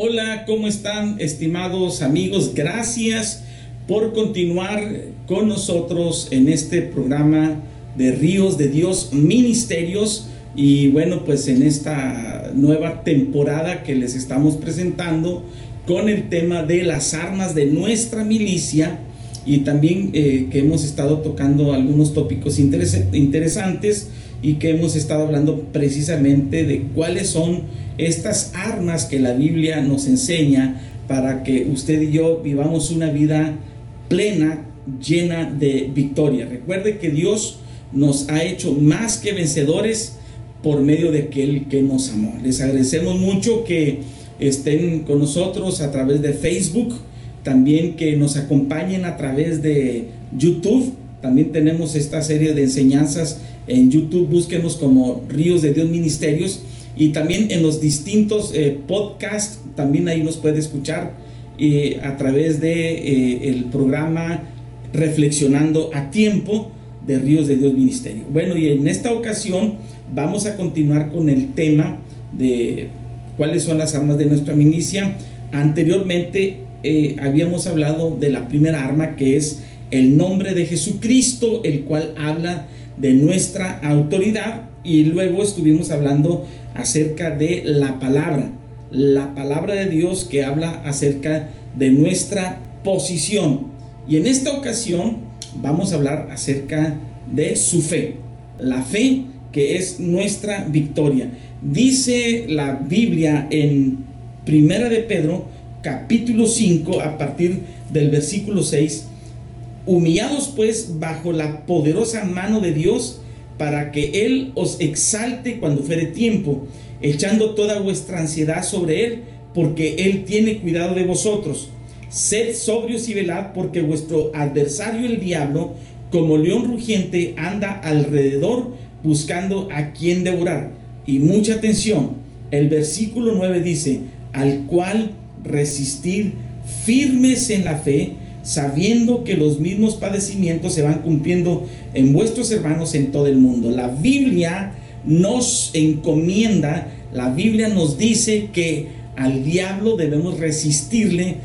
Hola, ¿cómo están estimados amigos? Gracias por continuar con nosotros en este programa de Ríos de Dios Ministerios y bueno, pues en esta nueva temporada que les estamos presentando con el tema de las armas de nuestra milicia y también eh, que hemos estado tocando algunos tópicos interesantes y que hemos estado hablando precisamente de cuáles son estas armas que la Biblia nos enseña para que usted y yo vivamos una vida plena, llena de victoria. Recuerde que Dios nos ha hecho más que vencedores por medio de aquel que nos amó. Les agradecemos mucho que estén con nosotros a través de Facebook, también que nos acompañen a través de YouTube. También tenemos esta serie de enseñanzas en YouTube, búsquenos como Ríos de Dios Ministerios y también en los distintos eh, podcasts, también ahí nos puede escuchar eh, a través de eh, el programa Reflexionando a Tiempo de Ríos de Dios Ministerio. Bueno, y en esta ocasión vamos a continuar con el tema de cuáles son las armas de nuestra milicia. Anteriormente habíamos hablado de la primera arma que es el nombre de Jesucristo, el cual habla de nuestra autoridad y luego estuvimos hablando acerca de la palabra, la palabra de Dios que habla acerca de nuestra posición. Y en esta ocasión vamos a hablar acerca de su fe, la fe que es nuestra victoria. Dice la Biblia en Primera de Pedro, capítulo 5, a partir del versículo 6, humillados pues bajo la poderosa mano de Dios, para que Él os exalte cuando fuere tiempo, echando toda vuestra ansiedad sobre Él, porque Él tiene cuidado de vosotros. Sed sobrios y velad, porque vuestro adversario el diablo, como león rugiente, anda alrededor buscando a quien devorar. Y mucha atención, el versículo 9 dice, al cual resistir firmes en la fe, sabiendo que los mismos padecimientos se van cumpliendo en vuestros hermanos en todo el mundo. La Biblia nos encomienda, la Biblia nos dice que al diablo debemos resistirle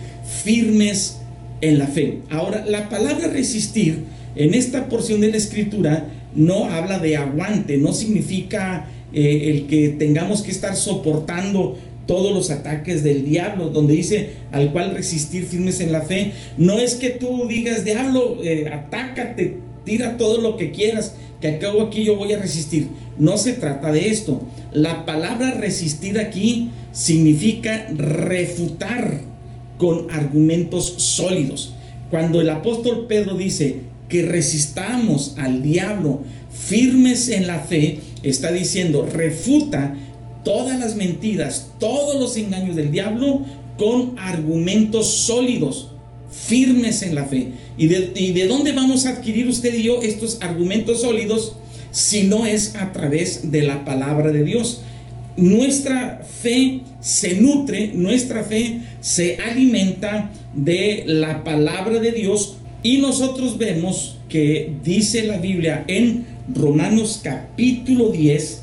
firmes en la fe. Ahora, la palabra resistir en esta porción de la escritura no habla de aguante, no significa eh, el que tengamos que estar soportando todos los ataques del diablo, donde dice al cual resistir firmes en la fe. No es que tú digas, diablo, eh, atácate, tira todo lo que quieras, que acabo aquí yo voy a resistir. No se trata de esto. La palabra resistir aquí significa refutar con argumentos sólidos. Cuando el apóstol Pedro dice que resistamos al diablo firmes en la fe, está diciendo, refuta todas las mentiras, todos los engaños del diablo con argumentos sólidos, firmes en la fe. ¿Y de, dónde vamos a adquirir usted y yo estos argumentos sólidos si no es a través de la palabra de Dios? Nuestra fe se nutre, nuestra fe se alimenta de la palabra de Dios y nosotros vemos que dice la Biblia en Romanos capítulo 10,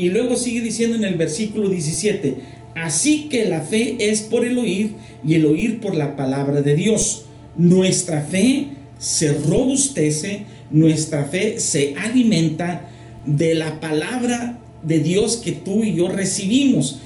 Y luego sigue diciendo en el versículo 17, así que la fe es por el oír y el oír por la palabra de Dios. Nuestra fe se robustece, nuestra fe se alimenta de la palabra de Dios que tú y yo recibimos.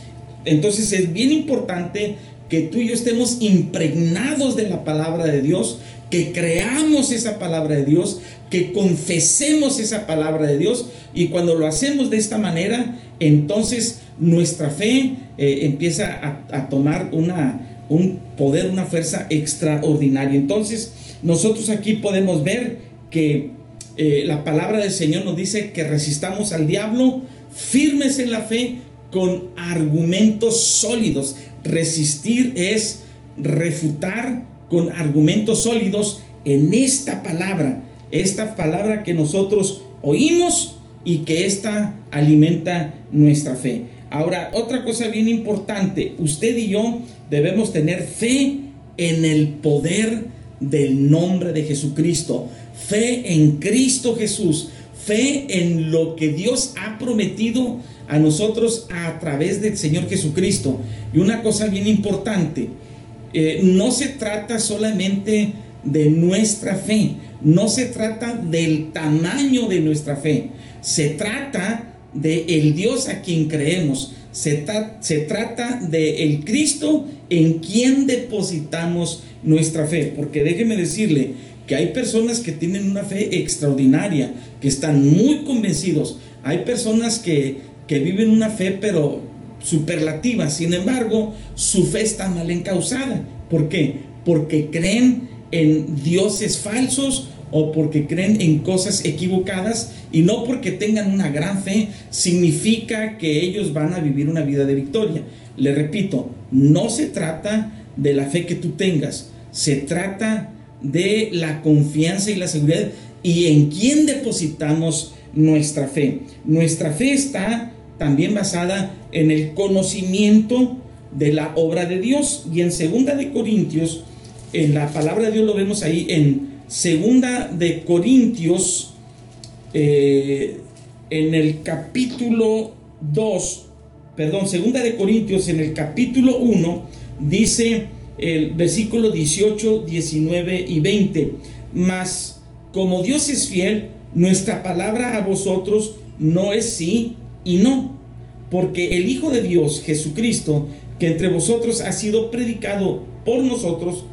Entonces es bien importante que tú y yo estemos impregnados de la palabra de Dios, que creamos esa palabra de Dios, que confesemos esa palabra de Dios y cuando lo hacemos de esta manera, entonces nuestra fe eh, empieza a, tomar una, un poder, una fuerza extraordinaria. Entonces nosotros aquí podemos ver que eh, la palabra del Señor nos dice que resistamos al diablo firmes en la fe con argumentos sólidos. Resistir es refutar con argumentos sólidos en esta palabra, esta palabra que nosotros oímos y que esta alimenta nuestra fe. Ahora, otra cosa bien importante, usted y yo debemos tener fe en el poder del nombre de Jesucristo, fe en Cristo Jesús, fe en lo que Dios ha prometido a nosotros a través del Señor Jesucristo. Y una cosa bien importante, eh, no se trata solamente de nuestra fe, no se trata del tamaño de nuestra fe, se trata de el Dios a quien creemos, se, se trata de el Cristo en quien depositamos nuestra fe, porque déjeme decirle que hay personas que tienen una fe extraordinaria, que están muy convencidos, hay personas que que viven una fe pero superlativa. Sin embargo, su fe está mal encausada. ¿Por qué? Porque creen en dioses falsos o porque creen en cosas equivocadas y no porque tengan una gran fe significa que ellos van a vivir una vida de victoria. Le repito, no se trata de la fe que tú tengas, se trata de la confianza y la seguridad y en quién depositamos nuestra fe. Nuestra fe está también basada en el conocimiento de la obra de Dios. Y en segunda de Corintios, en la palabra de Dios lo vemos ahí, en segunda de Corintios, eh, en el capítulo 2, perdón, segunda de Corintios, en el capítulo 1, dice el versículo 18, 19 y 20, mas como Dios es fiel, nuestra palabra a vosotros no es sí y no, porque el Hijo de Dios, Jesucristo, que entre vosotros ha sido predicado por nosotros,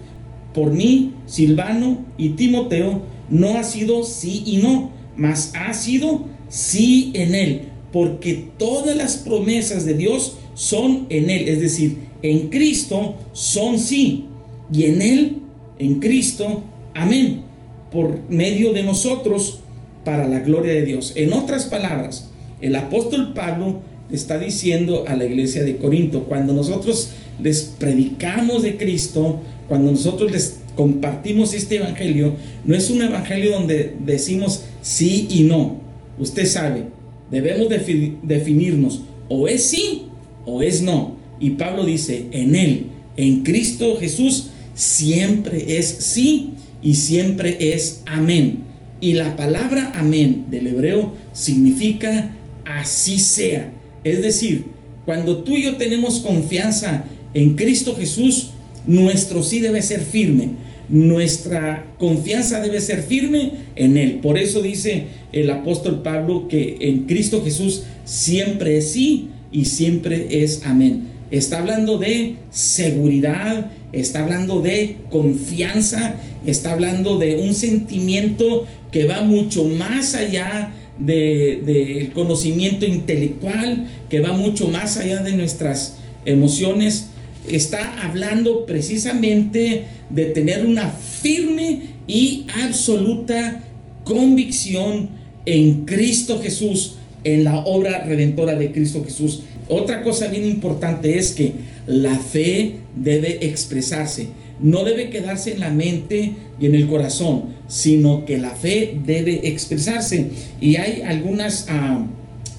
por mí, Silvano y Timoteo, no ha sido sí y no, mas ha sido sí en él, porque todas las promesas de Dios son en él, es decir, en Cristo son sí, y en él, en Cristo, amén, por medio de nosotros, para la gloria de Dios. En otras palabras, el apóstol Pablo está diciendo a la iglesia de Corinto, cuando nosotros les predicamos de Cristo, cuando nosotros les compartimos este evangelio, no es un evangelio donde decimos sí y no. Usted sabe, debemos definirnos o es sí o es no. Y Pablo dice, en Él, en Cristo Jesús, siempre es sí y siempre es amén. Y la palabra amén del hebreo significa así sea. Es decir, cuando tú y yo tenemos confianza en Cristo Jesús, nuestro sí debe ser firme. Nuestra confianza debe ser firme en Él. Por eso dice el apóstol Pablo que en Cristo Jesús siempre es sí y siempre es amén. Está hablando de seguridad, está hablando de confianza, está hablando de un sentimiento que va mucho más allá del conocimiento intelectual, que va mucho más allá de nuestras emociones, está hablando precisamente de tener una firme y absoluta convicción en Cristo Jesús, en la obra redentora de Cristo Jesús. Otra cosa bien importante es que la fe debe expresarse, no debe quedarse en la mente y en el corazón, sino que la fe debe expresarse. Y hay algunas,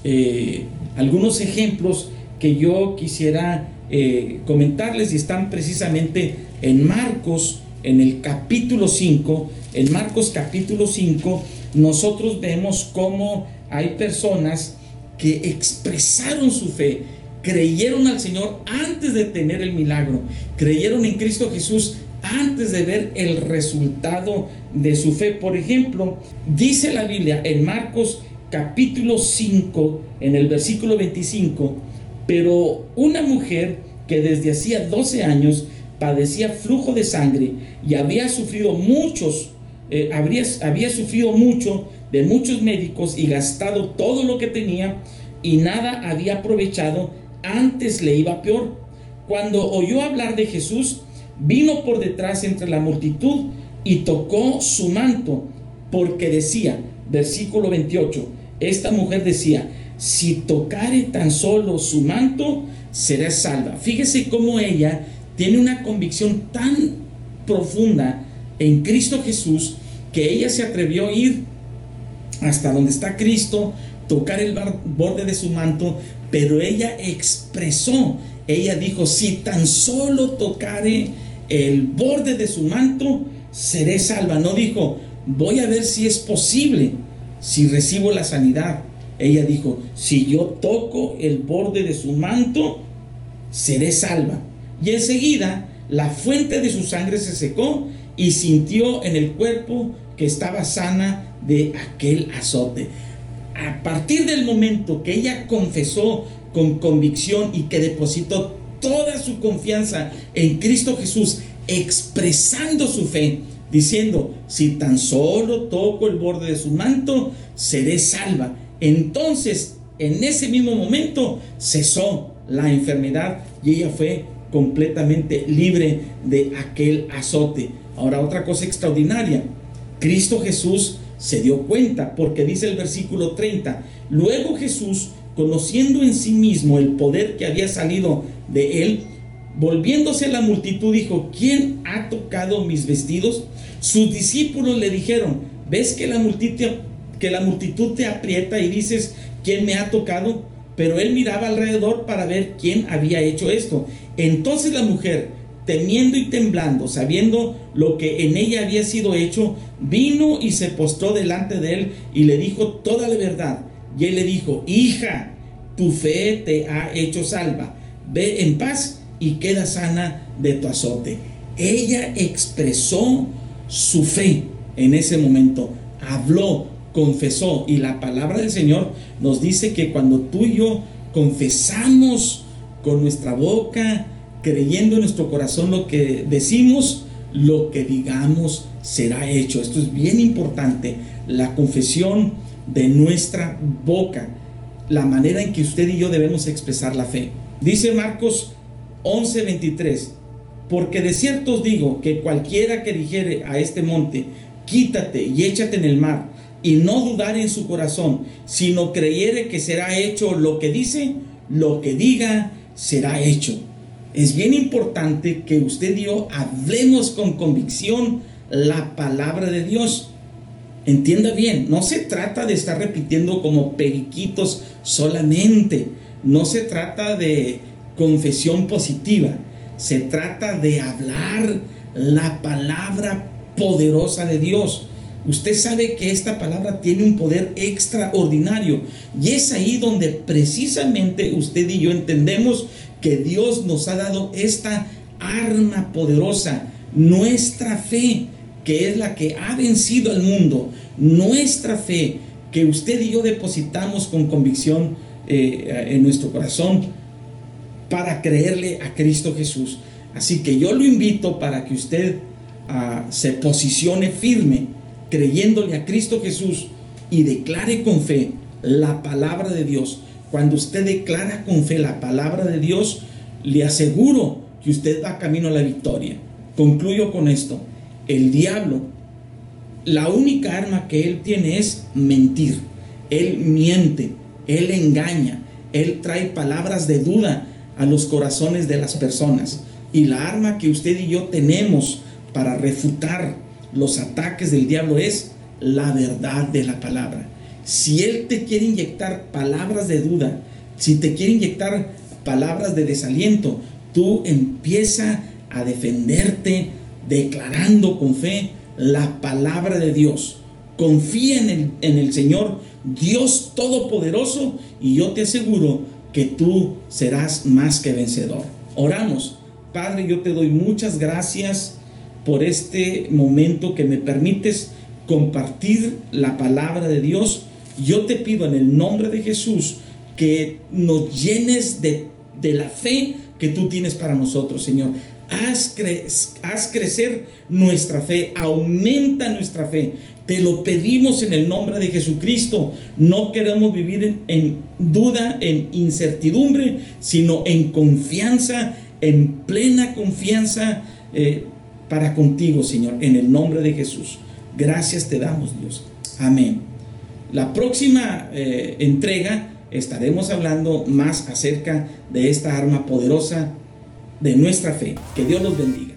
eh, algunos ejemplos que yo quisiera eh, comentarles y están precisamente en Marcos, en el capítulo 5. En Marcos capítulo 5 nosotros vemos cómo hay personas que expresaron su fe, creyeron al Señor antes de tener el milagro, creyeron en Cristo Jesús antes de ver el resultado de su fe. Por ejemplo, dice la Biblia en Marcos capítulo 5, en el versículo 25, pero una mujer que desde hacía 12 años padecía flujo de sangre y había sufrido muchos, eh, habría, había sufrido mucho de muchos médicos y gastado todo lo que tenía y nada había aprovechado, antes le iba peor. Cuando oyó hablar de Jesús, vino por detrás entre la multitud y tocó su manto, porque decía, versículo 28, esta mujer decía, si tocare tan solo su manto, será salva. Fíjese cómo ella tiene una convicción tan profunda en Cristo Jesús que ella se atrevió a ir hasta donde está Cristo, tocar el borde de su manto, pero ella expresó, ella dijo, si tan solo tocare el borde de su manto, seré salva. No dijo, voy a ver si es posible, si recibo la sanidad. Ella dijo, si yo toco el borde de su manto, seré salva. Y enseguida la fuente de su sangre se secó y sintió en el cuerpo que estaba sana de aquel azote. A partir del momento que ella confesó con convicción y que depositó toda su confianza en Cristo Jesús, expresando su fe, diciendo, si tan solo toco el borde de su manto, seré salva. Entonces, en ese mismo momento, cesó la enfermedad y ella fue completamente libre de aquel azote. Ahora, otra cosa extraordinaria, Cristo Jesús se dio cuenta, porque dice el versículo 30, luego Jesús, conociendo en sí mismo el poder que había salido de él, volviéndose a la multitud, dijo, ¿quién ha tocado mis vestidos? Sus discípulos le dijeron, ¿ves que la multitud, que la multitud te aprieta y dices, ¿quién me ha tocado? Pero él miraba alrededor para ver quién había hecho esto. Entonces la mujer, temiendo y temblando, sabiendo lo que en ella había sido hecho, vino y se postró delante de él y le dijo toda la verdad. Y él le dijo, hija, tu fe te ha hecho salva. Ve en paz y queda sana de tu azote. Ella expresó su fe en ese momento, habló, confesó y la palabra del Señor nos dice que cuando tú y yo confesamos con nuestra boca, creyendo en nuestro corazón lo que decimos, lo que digamos será hecho. Esto es bien importante, la confesión de nuestra boca, la manera en que usted y yo debemos expresar la fe. Dice Marcos 11:23, porque de cierto os digo que cualquiera que dijere a este monte, quítate y échate en el mar, y no dudar en su corazón, sino creyere que será hecho lo que dice, lo que diga será hecho. Es bien importante que usted y yo hablemos con convicción la palabra de Dios. Entienda bien, no se trata de estar repitiendo como periquitos solamente. No se trata de confesión positiva. Se trata de hablar la palabra poderosa de Dios. Usted sabe que esta palabra tiene un poder extraordinario y es ahí donde precisamente usted y yo entendemos que Dios nos ha dado esta arma poderosa, nuestra fe, que es la que ha vencido al mundo, nuestra fe, que usted y yo depositamos con convicción eh, en nuestro corazón para creerle a Cristo Jesús. Así que yo lo invito para que usted ah, se posicione firme, creyéndole a Cristo Jesús y declare con fe la palabra de Dios cuando usted declara con fe la palabra de Dios, le aseguro que usted va camino a la victoria. Concluyo con esto. El diablo, la única arma que él tiene es mentir. Él miente, él engaña, él trae palabras de duda a los corazones de las personas. Y la arma que usted y yo tenemos para refutar los ataques del diablo es la verdad de la palabra. Si Él te quiere inyectar palabras de duda, si te quiere inyectar palabras de desaliento, tú empieza a defenderte declarando con fe la palabra de Dios. Confía en el, en el Señor, Dios Todopoderoso, y yo te aseguro que tú serás más que vencedor. Oramos. Padre, yo te doy muchas gracias por este momento que me permites compartir la palabra de Dios Yo te pido en el nombre de Jesús que nos llenes de, de la fe que tú tienes para nosotros, Señor. Haz, haz, crecer nuestra fe, aumenta nuestra fe. Te lo pedimos en el nombre de Jesucristo. No queremos vivir en, duda, en incertidumbre, sino en confianza, en plena confianza eh, para contigo, Señor, en el nombre de Jesús. Gracias te damos, Dios. Amén. La próxima eh, entrega estaremos hablando más acerca de esta arma poderosa de nuestra fe. Que Dios los bendiga.